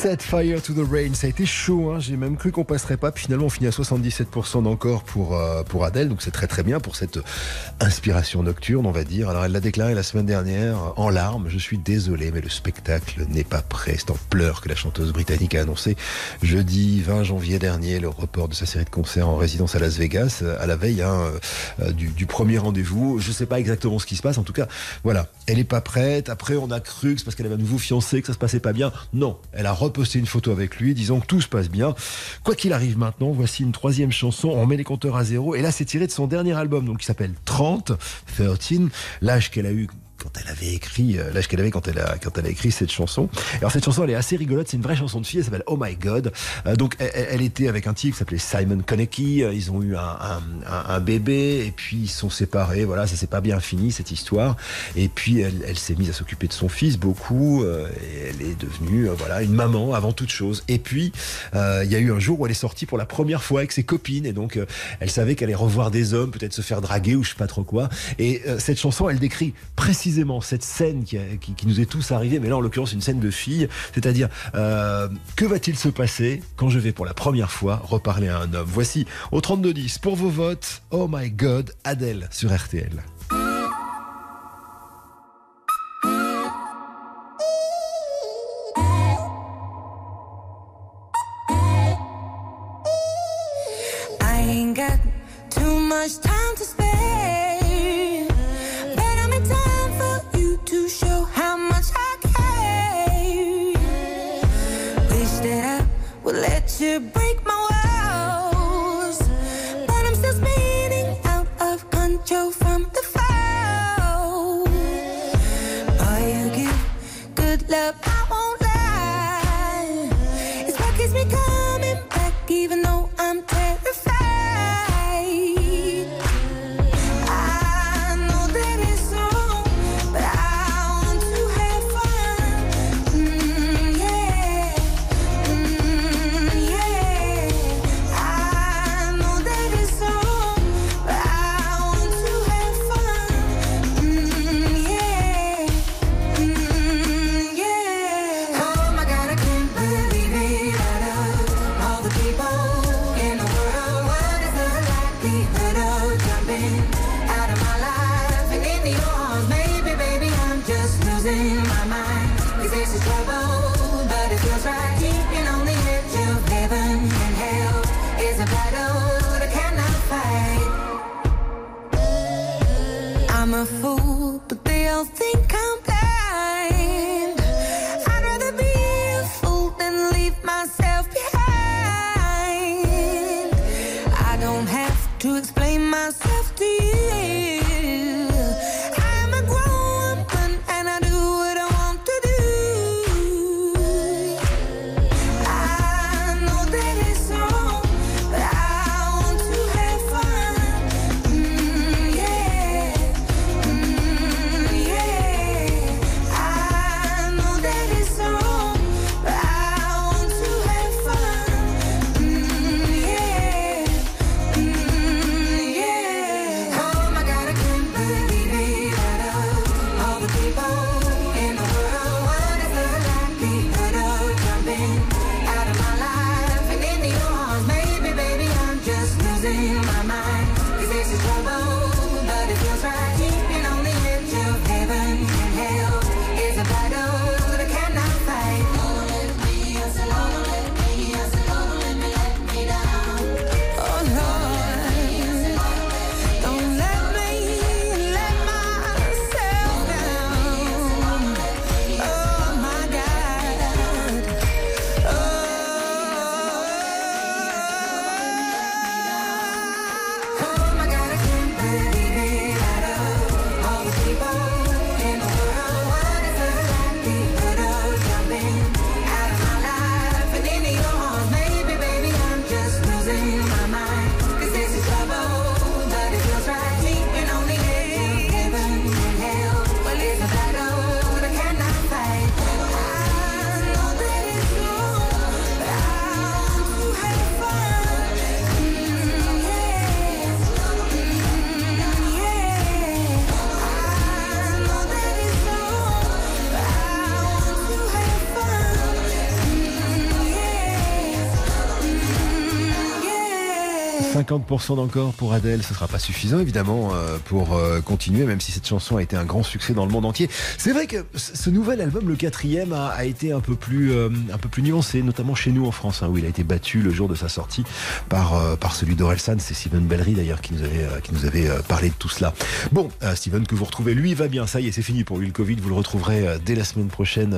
Set Fire to the Rain, ça a été chaud, hein. j'ai même cru qu'on passerait pas, puis finalement on finit à 77% d'encore pour, euh, pour Adèle, donc c'est très très bien pour cette inspiration nocturne, on va dire. Alors elle l'a déclaré la semaine dernière en larmes, je suis désolé, mais le spectacle n'est pas prêt, c'est en pleurs que la chanteuse britannique a annoncé jeudi 20 janvier dernier le report de sa série de concerts en résidence à Las Vegas, à la veille hein, euh, du, premier rendez-vous. Je sais pas exactement ce qui se passe, en tout cas, voilà, elle est pas prête, après on a cru que c'est parce qu'elle avait un nouveau fiancé, que ça se passait pas bien. Non, elle a reposté une photo avec lui, disant que tout se passe bien. Quoi qu'il arrive maintenant, voici une troisième chanson. On met les compteurs à zéro. Et là, c'est tiré de son dernier album, donc qui s'appelle 30, 13, l'âge qu'elle a eu quand elle avait écrit, euh, l'âge qu'elle avait quand elle a, quand elle a écrit cette chanson. Alors cette chanson, elle est assez rigolote. C'est une vraie chanson de fille. Elle s'appelle Oh My God. Euh, donc elle, elle, était avec un type qui s'appelait Simon Konecki. Euh, Ils ont eu un, un, un, bébé et puis ils sont séparés. Voilà, ça s'est pas bien fini cette histoire. Et puis elle, elle s'est mise à s'occuper de son fils beaucoup. Et elle est devenue, voilà, une maman avant toute chose. Et puis il y a eu un jour où elle est sortie pour la première fois avec ses copines et donc elle savait qu'elle allait revoir des hommes, peut-être se faire draguer ou je sais pas trop quoi. Et cette chanson, elle décrit précisément précisément cette scène qui, nous est tous arrivée, mais là en l'occurrence une scène de fille, c'est-à-dire euh, que va-t-il se passer quand je vais pour la première fois reparler à un homme? Voici au 3210 pour vos votes, Oh my God, Adèle sur RTL. Love, I won't lie. It's what keeps me coming back, even 50% d'encore pour Adèle, ce sera pas suffisant évidemment euh, pour euh, continuer, même si cette chanson a été un grand succès dans le monde entier. C'est vrai que ce nouvel album, le quatrième, a, été un peu plus, euh, un peu plus nuancé, notamment chez nous en France, hein, où il a été battu le jour de sa sortie par, par celui d'Orelsan. C'est Steven Bellery d'ailleurs qui nous avait, qui nous avait parlé de tout cela. Bon, Steven que vous retrouvez, lui va bien, ça y est, c'est fini pour lui le Covid. Vous le retrouverez dès la semaine prochaine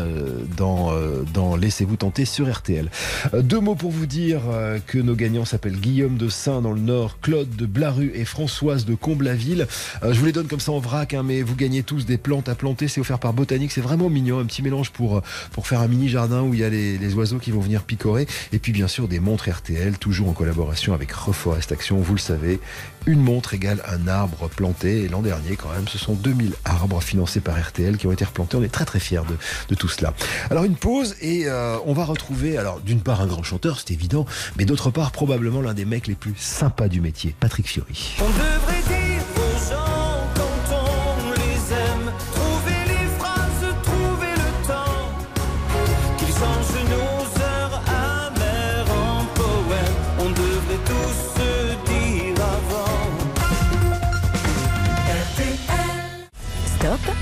dans, dans Laissez-vous tenter sur RTL. Deux mots pour vous dire que nos gagnants s'appellent Guillaume de Saint dans le Nord, Claude de Blaru et Françoise de Comblaville. Euh, je vous les donne comme ça en vrac, hein, mais vous gagnez tous des plantes à planter. C'est offert par Botanique. C'est vraiment mignon. Un petit mélange pour, euh, faire un mini jardin où il y a les oiseaux qui vont venir picorer. Et puis bien sûr des montres RTL, toujours en collaboration avec Reforest Action. Vous le savez, une montre égale un arbre planté. Et l'an dernier, quand même, ce sont 2000 arbres financés par RTL qui ont été replantés. On est très très fiers de, de tout cela. Alors une pause et euh, on va retrouver, alors d'une part un grand chanteur, c'est évident, mais d'autre part probablement l'un des mecs les plus sympas du métier, Patrick Fiori.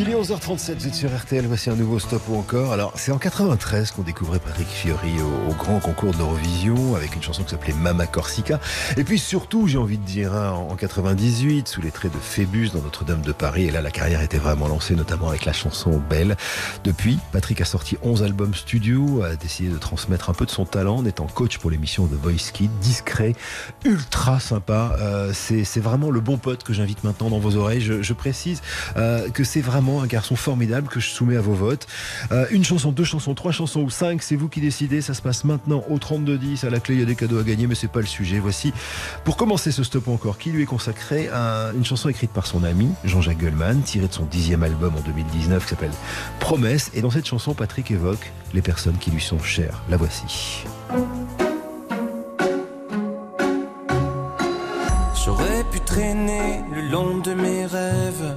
Il est 11h37, vous êtes sur RTL, voici un nouveau stop ou encore. Alors, c'est en 93 qu'on découvrait Patrick Fiori au, grand concours de l'Eurovision avec une chanson qui s'appelait Mama Corsica. Et puis surtout, j'ai envie de dire, hein, en 98, sous les traits de Phébus dans Notre-Dame de Paris. Et là, la carrière était vraiment lancée, notamment avec la chanson Belle. Depuis, Patrick a sorti 11 albums studio, a décidé de transmettre un peu de son talent en étant coach pour l'émission The Voice Kid, discret, ultra sympa. Euh, c'est vraiment le bon pote que j'invite maintenant dans vos oreilles. Je, je précise euh, que c'est vraiment un garçon formidable que je soumets à vos votes. Euh, une chanson, deux chansons, trois chansons ou cinq, c'est vous qui décidez. Ça se passe maintenant au 3210. À la clé, il y a des cadeaux à gagner, mais c'est pas le sujet. Voici, pour commencer ce stop encore, qui lui est consacré à une chanson écrite par son ami Jean-Jacques Goldman, tirée de son dixième album en 2019 qui s'appelle Promesse. Et dans cette chanson, Patrick évoque les personnes qui lui sont chères. La voici. J'aurais pu traîner le long de mes rêves,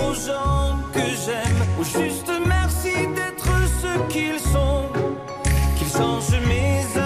aux gens que j'aime, au juste merci d'être ce qu'ils sont, qu'ils changent mes heures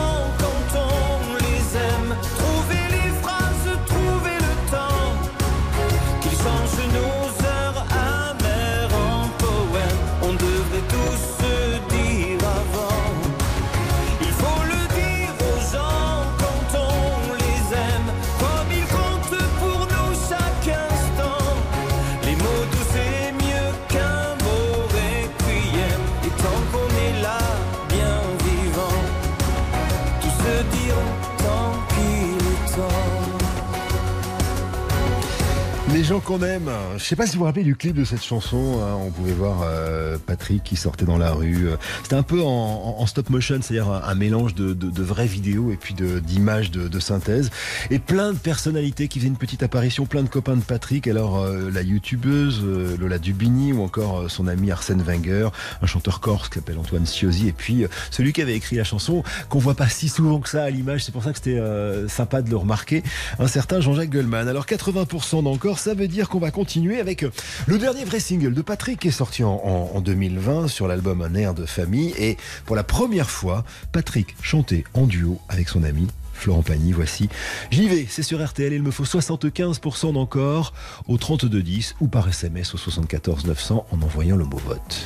gens qu'on aime. Je sais pas si vous vous rappelez du clip de cette chanson. hein. On pouvait voir euh, Patrick qui sortait dans la rue. C'était un peu en, en- stop motion, c'est-à-dire un, mélange de, de, de vraies vidéos et puis d'images de, de synthèse. Et plein de personnalités qui faisaient une petite apparition, plein de copains de Patrick. Alors euh, la youtubeuse euh, Lola Dubini ou encore euh, son ami Arsène Wenger, un chanteur corse qui s'appelle Antoine Ciosi et puis euh, celui qui avait écrit la chanson qu'on voit pas si souvent que ça à l'image. C'est pour ça que c'était euh, sympa de le remarquer. Un certain Jean-Jacques Goldman. Alors 80% d'encore, ça dire qu'on va continuer avec euh, le dernier vrai single de Patrick qui est sorti en, en- en 2020 sur l'album Un air de famille. Et pour la première fois, Patrick chantait en duo avec son ami Florent Pagny, voici. J'y vais, c'est sur RTL, il me faut 75% d'encore au 3210 ou par SMS au 74 900 en envoyant le mot vote.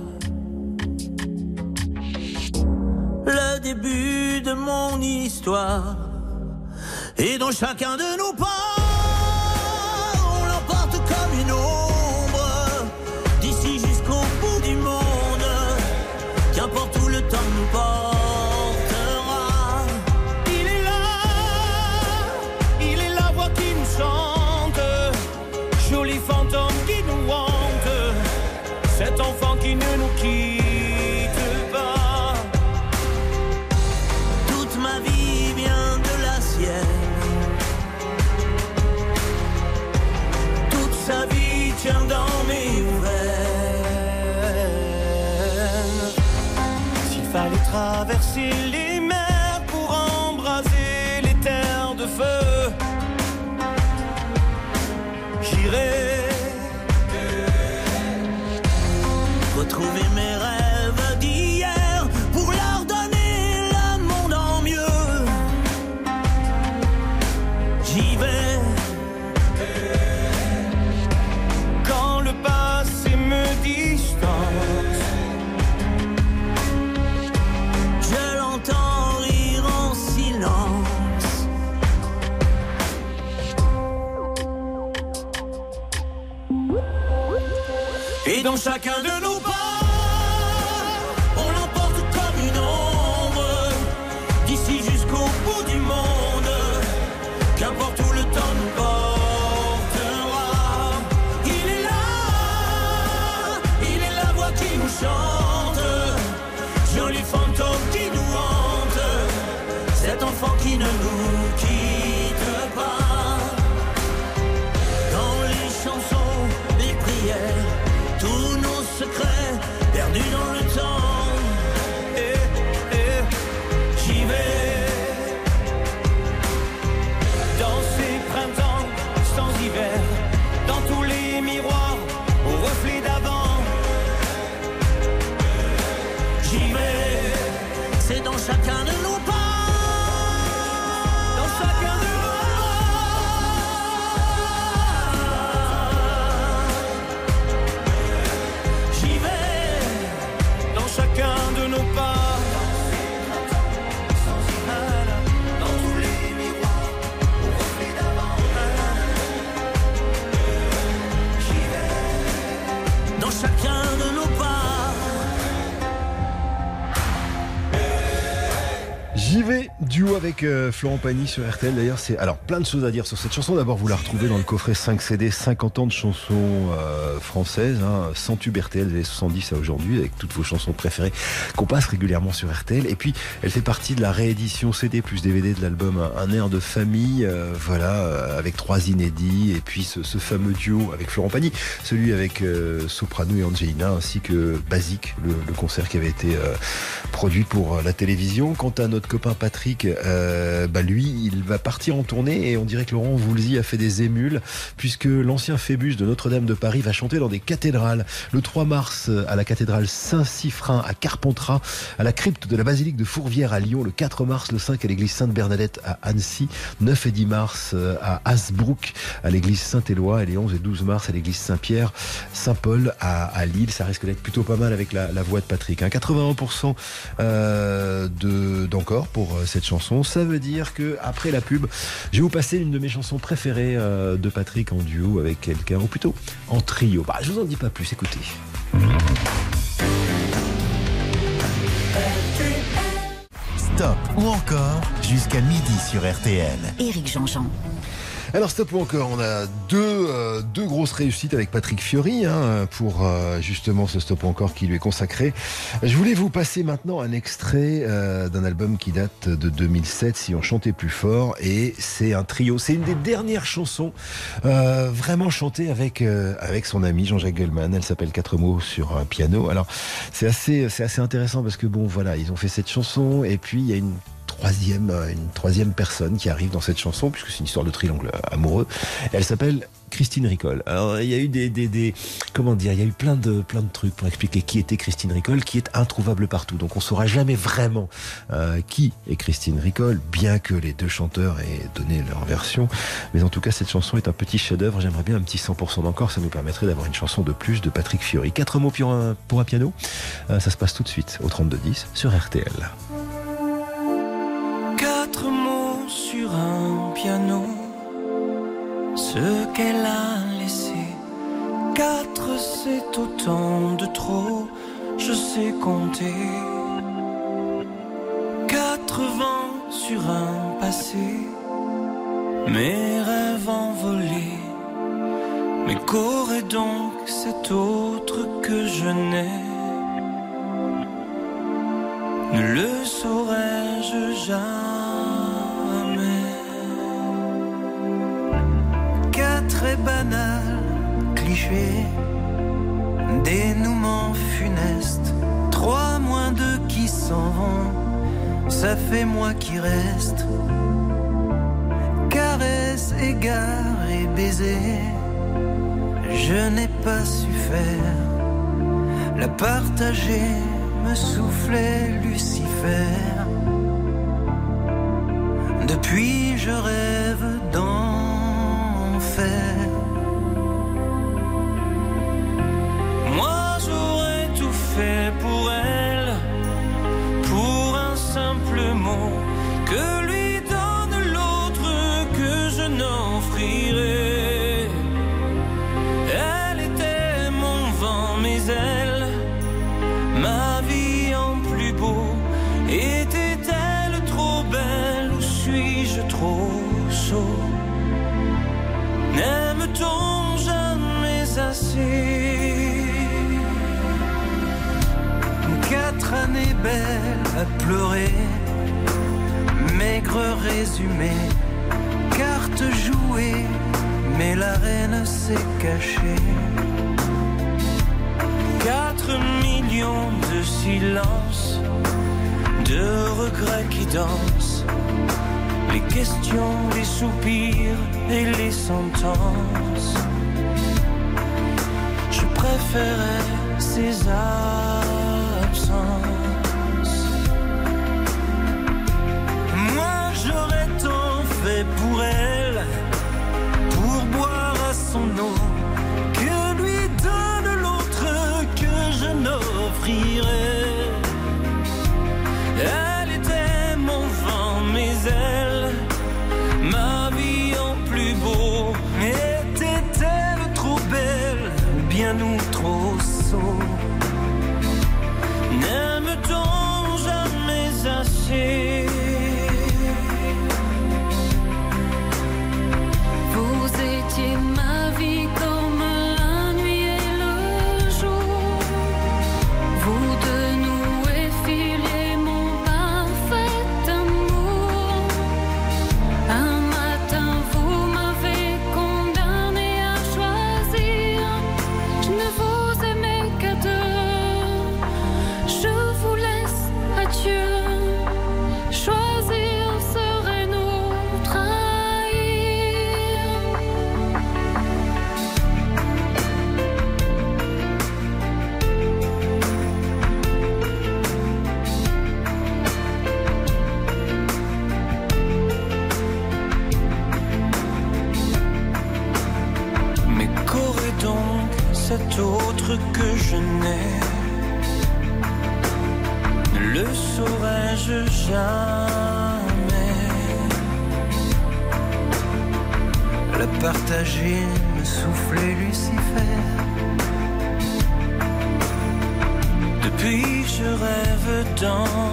Début de mon histoire. Et dans chacun de nos pas, fácil chacun de nos pas, on l'emporte comme une ombre, d'ici jusqu'au bout du monde, qu'importe où le temps nous portera. Il est là, il est la voix qui nous chante, joli fantôme qui nous hante, cet enfant qui ne nous quitte perdus dans duo avec euh, Florent Pagny sur RTL. D'ailleurs, c'est alors plein de choses à dire sur cette chanson. D'abord, vous la retrouvez dans le coffret 5 CD, 50 ans de chansons euh, françaises, hein, 100 tubes RTL des 70 à aujourd'hui, avec toutes vos chansons préférées qu'on passe régulièrement sur RTL. Et puis, elle fait partie de la réédition CD plus DVD de l'album Un air de famille, euh, voilà, avec trois inédits. Et puis, ce, fameux duo avec Florent Pagny, celui avec Soprano et Angelina, ainsi que Basique, le, concert qui avait été produit pour la télévision. Quant à notre copain Patrick, Euh, bah lui, il va partir en tournée et on dirait que Laurent Voulzy a fait des émules puisque l'ancien Phébus de Notre-Dame de Paris va chanter dans des cathédrales. Le 3 mars à la cathédrale Saint-Siffrin à Carpentras, à la crypte de la basilique de Fourvière à Lyon, le 4 mars, le 5 à l'église Sainte-Bernadette à Annecy, 9 et 10 mars euh, à Hasbrook, à l'église Saint-Éloi et les 11 et 12 mars à l'église Saint-Pierre, Saint-Paul à, Lille. Ça risque d'être plutôt pas mal avec la, voix de Patrick. 81% euh, d'encore pour euh, cette chanson. Ça veut dire que après la pub, je vais vous passer une de mes chansons préférées de Patrick en duo avec quelqu'un, ou plutôt en trio. Bah, je vous en dis pas plus, écoutez. Stop ou encore jusqu'à midi sur RTL. Éric Jean-Jean. Alors stop ou encore, on a deux, euh, grosses réussites avec Patrick Fiori hein, pour euh, justement ce stop ou encore qui lui est consacré. Je voulais vous passer maintenant un extrait euh, d'un album qui date de 2007, Si on chantait plus fort, et c'est un trio. C'est une des dernières chansons vraiment chantées avec son ami Jean-Jacques Goldman. Elle s'appelle Quatre mots sur un piano. Alors c'est assez intéressant parce que bon voilà, ils ont fait cette chanson et puis il y a une euh, une troisième personne qui arrive dans cette chanson, puisque c'est une histoire de triangle amoureux. Elle s'appelle Christine Ricole. Alors il y a eu des, comment dire, il y a eu plein de plein de trucs pour expliquer qui était Christine Ricole, qui est introuvable partout. Donc on saura jamais vraiment euh, qui est Christine Ricole, bien que les deux chanteurs aient donné leur version. Mais en tout cas cette chanson est un petit chef-d'œuvre. J'aimerais bien un petit 100% d'encore. Ça nous permettrait d'avoir une chanson de plus de Patrick Fiori. Quatre mots pour un piano. Euh, ça se passe tout de suite au 32 10 sur RTL. Un piano, ce qu'elle a laissé. Quatre, c'est autant de trop, je sais compter. Quatre vents sur un passé, mes rêves envolés. Mais qu'aurait donc cet autre que je n'ai? Ne le saurais-je jamais? Très banal, cliché, dénouement funeste, trois moins deux qui s'en vont, ça fait moi qui reste. Caresse, égard et baiser, je n'ai pas su faire. La partager me soufflait Lucifer. Depuis je rêve d'enfer. pour elle, pour un simple mot que lui donne l'autre que je n'offrirai. Elle était mon vent, mes ailes, ma vie en plus beau. Était-elle trop belle ou suis-je trop sot? N'aime-t-on jamais assez? quatre années belles à pleurer, maigre résumé, carte jouée, mais la reine s'est cachée. Quatre millions de silences, de regrets qui dansent, les questions, les soupirs et les sentences. Je préférais ces moi j'aurais tant fait pour elle, pour boire à son nom, que lui donne l'autre que je n'offrirai. Le partager, me souffler Lucifer. Depuis, je rêve d'enfer.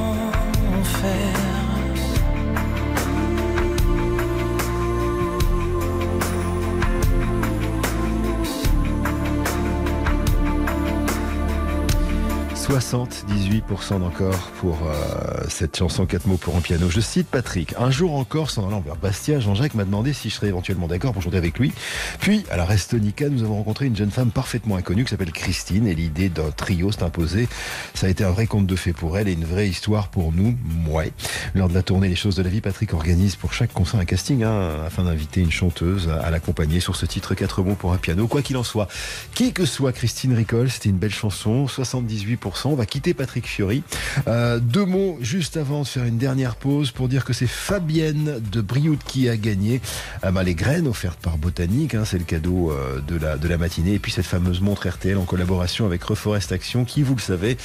78% d'encore pour euh, cette chanson 4 mots pour un piano. Je cite Patrick. Un jour encore, en allant vers Bastia, Jean-Jacques m'a demandé si je serais éventuellement d'accord pour chanter avec lui. Puis, à la Restonica, nous avons rencontré une jeune femme parfaitement inconnue qui s'appelle Christine et l'idée d'un trio s'est imposée. Ça a été un vrai conte de fées pour elle et une vraie histoire pour nous. Ouais. Lors de la tournée Les choses de la vie, Patrick organise pour chaque concert un casting hein, afin d'inviter une chanteuse à l'accompagner sur ce titre 4 mots pour un piano. Quoi qu'il en soit, qui que soit Christine Ricole, c'était une belle chanson, 78%. On va quitter Patrick Fiori. Euh, deux mots juste avant de faire une dernière pause pour dire que c'est Fabienne de Brioude qui a gagné euh, bah, les graines offertes par Botanique. Hein, c'est le cadeau euh, de, la, de la matinée. Et puis cette fameuse montre RTL en collaboration avec Reforest Action qui, vous le savez,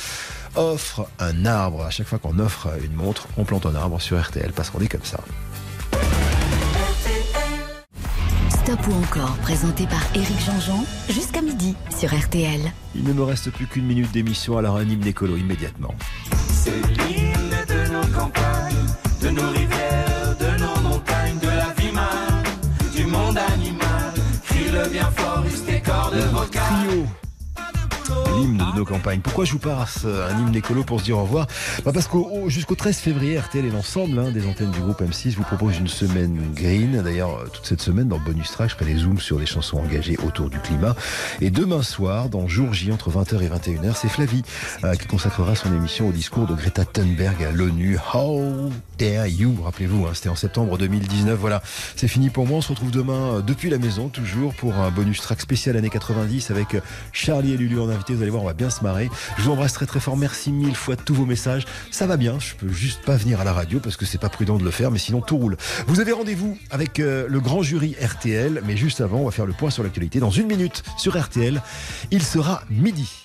offre un arbre. À chaque fois qu'on offre une montre, on plante un arbre sur RTL parce qu'on est comme ça. Stop ou encore, présenté par Éric Jean-Jean, jusqu'à midi sur RTL. Il ne me reste plus qu'une minute d'émission, alors un hymne écolo immédiatement. C'est l'hymne de nos campagnes, de nos rivières, de nos montagnes, de la vie mal, du monde animal. Crie le bien fort, tes cordes vocales. Trio l'hymne de nos campagnes. Pourquoi je vous passe un hymne écolo pour se dire au revoir bah Parce que jusqu'au 13 février, RTL et l'ensemble hein, des antennes du groupe M6 vous propose une semaine green. D'ailleurs, toute cette semaine, dans le bonus track, je ferai les zooms sur les chansons engagées autour du climat. Et demain soir, dans Jour J, entre 20h et 21h, c'est Flavie euh, qui consacrera son émission au discours de Greta Thunberg à l'ONU. How dare you Rappelez-vous, hein, c'était en septembre 2019. Voilà, c'est fini pour moi. On se retrouve demain euh, depuis la maison, toujours pour un bonus track spécial années 90 avec Charlie et Lulu en invité. Allez voir, on va bien se marrer. Je vous embrasse très très fort. Merci mille fois de tous vos messages. Ça va bien. Je peux juste pas venir à la radio parce que c'est pas prudent de le faire, mais sinon tout roule. Vous avez rendez-vous avec euh, le grand jury RTL, mais juste avant, on va faire le point sur l'actualité dans une minute sur RTL. Il sera midi.